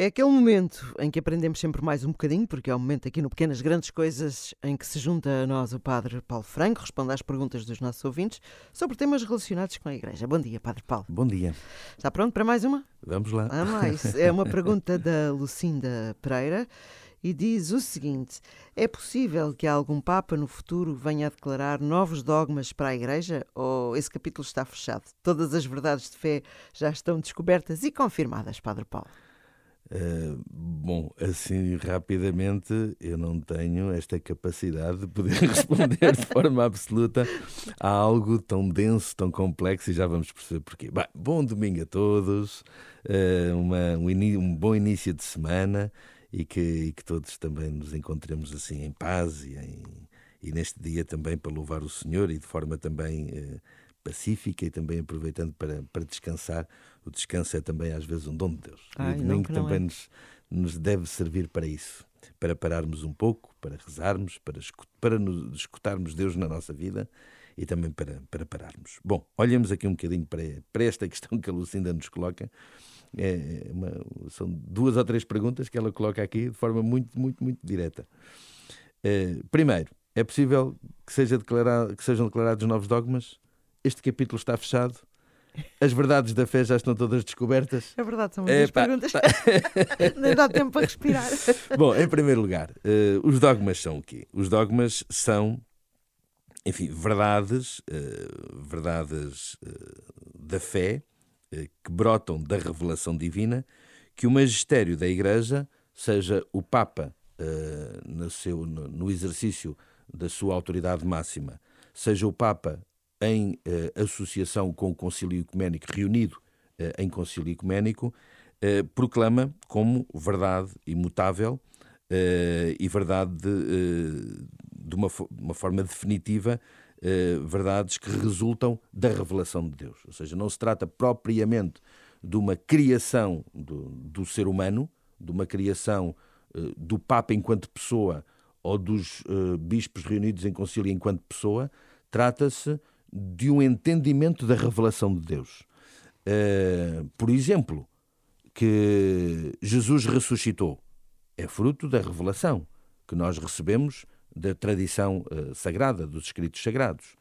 É aquele momento em que aprendemos sempre mais um bocadinho, porque é o momento aqui no Pequenas Grandes Coisas em que se junta a nós o Padre Paulo Franco, responde às perguntas dos nossos ouvintes sobre temas relacionados com a Igreja. Bom dia, Padre Paulo. Bom dia. Está pronto para mais uma? Vamos lá. Ah, mais. É uma pergunta da Lucinda Pereira e diz o seguinte: É possível que algum Papa no futuro venha a declarar novos dogmas para a Igreja? Ou esse capítulo está fechado? Todas as verdades de fé já estão descobertas e confirmadas, Padre Paulo? Uh, bom, assim rapidamente eu não tenho esta capacidade de poder responder de forma absoluta a algo tão denso, tão complexo e já vamos perceber porquê. Bah, bom domingo a todos, uh, uma, um, um, bom início de semana e que, e que, todos também nos encontremos assim em paz e, em, e, neste dia também para louvar o Senhor e de forma também uh, pacífica e também aproveitando para, para descansar. O descanso é também às vezes um dom de Deus. Ai, e o domingo também é. nos, nos deve servir para isso. Para pararmos um pouco, para rezarmos, para, para nos escutarmos Deus na nossa vida e também para, para pararmos. Bom, olhemos aqui um bocadinho para, para esta questão que a Lucinda nos coloca. É uma, são duas ou três perguntas que ela coloca aqui de forma muito, muito, muito direta. Uh, primeiro, é possível que, seja declarado, que sejam declarados novos dogmas? Este capítulo está fechado? As verdades da fé já estão todas descobertas? É verdade, são muitas Epá, perguntas. Nem dá tempo para respirar. Bom, em primeiro lugar, uh, os dogmas são o quê? Os dogmas são, enfim, verdades, uh, verdades uh, da fé que brotam da revelação divina, que o magistério da Igreja, seja o Papa no, seu, no, no exercício da sua autoridade máxima, seja o Papa em uh, associação com o Concílio Ecuménico, reunido uh, em Concílio Ecuménico, uh, proclama como verdade imutável e verdade de, de uma, uma, forma definitiva, verdades que resultam da revelação de Deus. Ou seja, não se trata propriamente de uma criação do, do ser humano, de uma criação do Papa enquanto pessoa ou dos bispos reunidos em concílio enquanto pessoa, trata-se de um entendimento da revelação de Deus. Uh, por exemplo, que Jesus ressuscitou é fruto da revelação que nós recebemos da tradição uh, sagrada, dos escritos sagrados.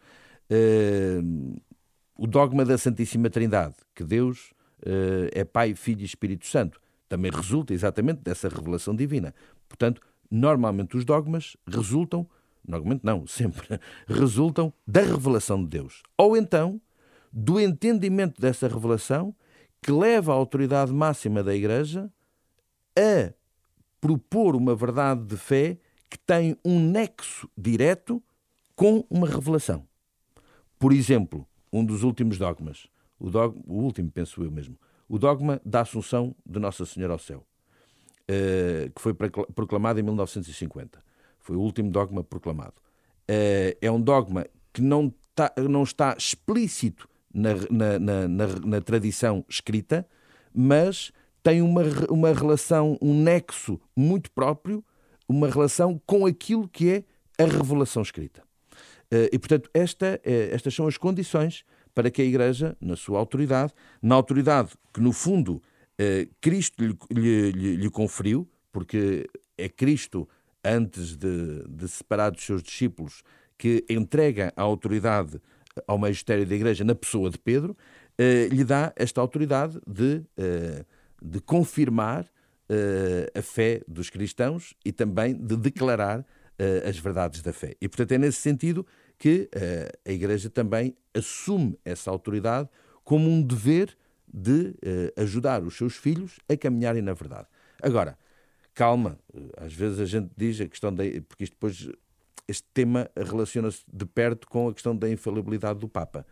Uh, o dogma da Santíssima Trindade, que Deus é Pai, Filho e Espírito Santo, também resulta exatamente dessa revelação divina. Portanto, normalmente os dogmas resultam normalmente não, sempre, resultam da revelação de Deus. Ou então, do entendimento dessa revelação que leva a autoridade máxima da Igreja a propor uma verdade de fé que tem um nexo direto com uma revelação. Por exemplo, um dos últimos dogmas, o, dogma, o último, penso eu mesmo, o dogma da Assunção de Nossa Senhora ao Céu, eh, que foi proclamado em 1950. Foi o último dogma proclamado. Eh, é um dogma que não, tá, não está explícito na, na, na, na, tradição escrita, mas tem uma, uma relação, um nexo muito próprio, uma relação com aquilo que é a revelação escrita. Eh, e, portanto, esta, eh, estas são as condições para que a Igreja, na sua autoridade, na autoridade que, no fundo, Cristo lhe, lhe, lhe conferiu, porque é Cristo antes de, de separar dos seus discípulos, que entrega a autoridade ao magistério da Igreja na pessoa de Pedro, eh, lhe dá esta autoridade de, eh, de confirmar eh, a fé dos cristãos e também de declarar eh, as verdades da fé. E, portanto, é nesse sentido que eh, a Igreja também assume essa autoridade como um dever de eh, ajudar os seus filhos a caminharem na verdade. Agora, calma. Às vezes a gente diz a questão da. Porque isto depois. Este tema relaciona-se de perto com a questão da infalibilidade do Papa.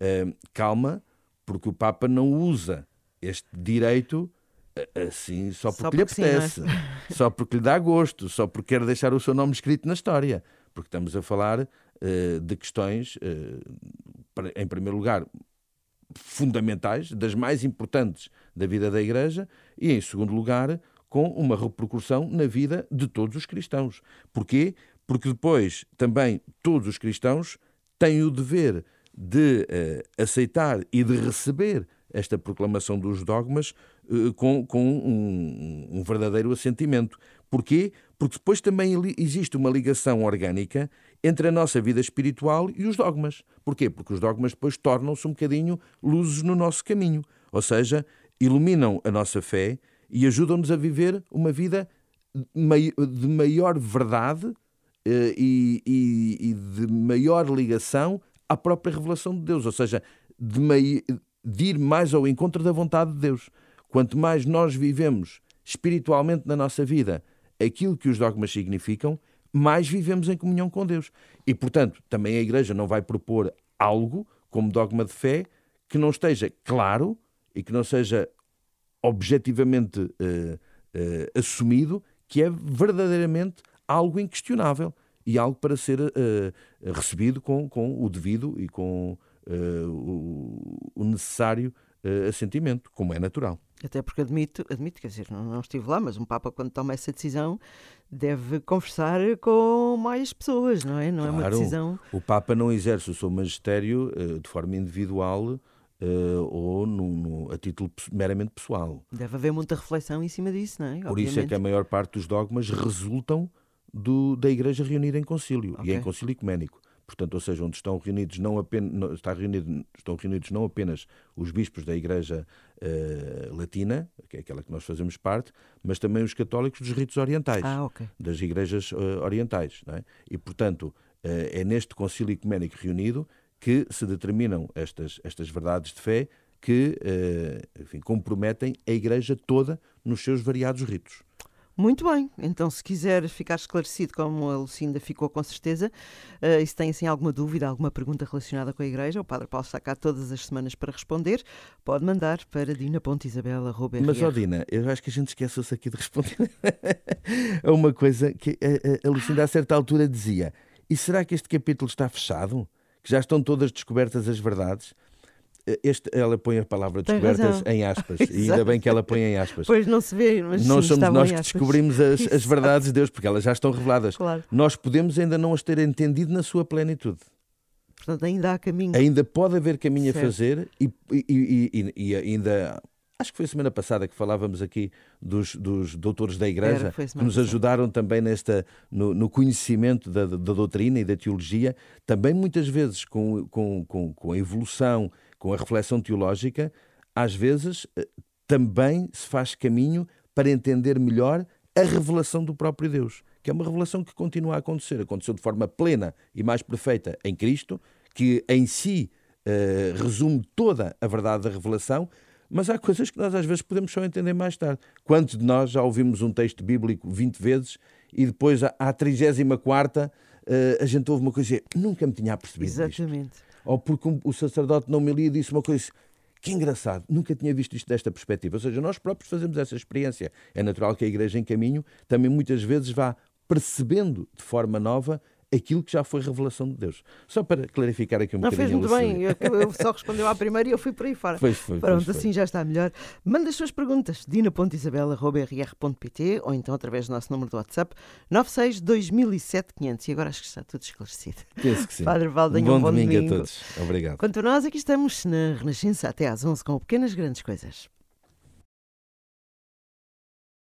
Uh, calma, porque o Papa não usa este direito assim só porque, só porque lhe apetece, sim, é? só porque lhe dá gosto, só porque quer deixar o seu nome escrito na história. Porque estamos a falar uh, de questões, uh, em primeiro lugar, fundamentais, das mais importantes da vida da Igreja, e em segundo lugar, com uma repercussão na vida de todos os cristãos. Porquê? Porque depois também todos os cristãos têm o dever de uh, aceitar e de receber esta proclamação dos dogmas uh, com, com um, um, verdadeiro assentimento. Porquê? Porque depois também existe uma ligação orgânica entre a nossa vida espiritual e os dogmas. Porquê? Porque os dogmas depois tornam-se um bocadinho luzes no nosso caminho, ou seja, iluminam a nossa fé e ajudam-nos a viver uma vida de maior verdade eh, e, e, e, de maior ligação à própria revelação de Deus, ou seja, de, mei, de ir mais ao encontro da vontade de Deus. Quanto mais nós vivemos espiritualmente na nossa vida aquilo que os dogmas significam, mais vivemos em comunhão com Deus. E, portanto, também a Igreja não vai propor algo como dogma de fé que não esteja claro e que não seja objetivamente uh, uh, assumido que é verdadeiramente algo inquestionável e algo para ser uh, recebido com, com o devido e com o, o, necessário assentimento, como é natural. Até porque admito, admito, quer dizer, não, não estive lá, mas um Papa, quando toma essa decisão, deve conversar com mais pessoas, não é? Não claro, é uma decisão. O Papa não exerce o seu magistério de forma individual Uh, ou no, no, a título meramente pessoal. Deve haver muita reflexão em cima disso, não é? Por Obviamente. isso é que a maior parte dos dogmas resultam do, da Igreja reunida em concílio okay. e em concílio ecuménico. Portanto, ou seja, onde estão reunidos não apenas, está reunido, estão reunidos não apenas os bispos da Igreja uh, Latina, que é aquela que nós fazemos parte, mas também os católicos dos ritos orientais, ah, okay. das igrejas uh, orientais. É? E, portanto, é neste concílio ecuménico reunido que se determinam estas, estas verdades de fé que uh, enfim, comprometem a Igreja toda nos seus variados ritos. Muito bem, então se quiser ficar esclarecido como a Lucinda ficou com certeza, uh, e se tem assim alguma dúvida, alguma pergunta relacionada com a Igreja, o Padre Paulo está cá todas as semanas para responder, pode mandar para dina.isabela.br. Mas, ó Dina, eu acho que a gente esqueceu-se aqui de responder a uma coisa que a, a, a Lucinda a certa altura dizia, e será que este capítulo está fechado? Que já estão todas descobertas as verdades. Eh, este, ela põe a palavra descobertas em aspas, e ainda bem que ela põe em aspas. Pois não se vê, mas não sim, somos nós que descobrimos as, as verdades de Deus, porque elas já estão reveladas. Claro. Nós podemos ainda não as ter entendido na sua plenitude. Portanto, ainda há caminho. Ainda pode haver caminho certo. a fazer e, e, e, e, ainda acho que foi semana passada que falávamos aqui dos, dos doutores da Igreja, Era, que nos ajudaram também nesta, no, no conhecimento da, da, doutrina e da teologia, também muitas vezes com, com, com, com a evolução, com a reflexão teológica, às vezes eh, também se faz caminho para entender melhor a revelação do próprio Deus, que é uma revelação que continua a acontecer, aconteceu de forma plena e mais perfeita em Cristo, que em si uh, resume toda a verdade da revelação, mas há coisas que nós às vezes podemos só entender mais tarde. Quantos de nós já ouvimos um texto bíblico 20 vezes e depois, à 34 eh, a gente ouve uma coisa e nunca me tinha percebido Exatamente. Isto. Ou porque o sacerdote não me lia e disse uma coisa que engraçado, nunca tinha visto isto desta perspectiva. Ou seja, nós próprios fazemos essa experiência. É natural que a Igreja em caminho também muitas vezes vá percebendo de forma nova aquilo que já foi revelação de Deus. Só para clarificar aqui um não, bocadinho. Não, fez muito bem. Eu, eu, só respondeu à primeira e eu fui por aí fora. Pois foi. Pronto, pois assim foi. já está melhor. Manda as suas perguntas. dina.isabela.rr.pt ou então através do nosso número do WhatsApp 96 2007 500. E agora acho que está tudo esclarecido. Penso que sim. Padre Valdanha, um bom, bom domingo, domingo a todos. Obrigado. Quanto a nós, aqui estamos na Renascença até às 11 com Pequenas Grandes Coisas.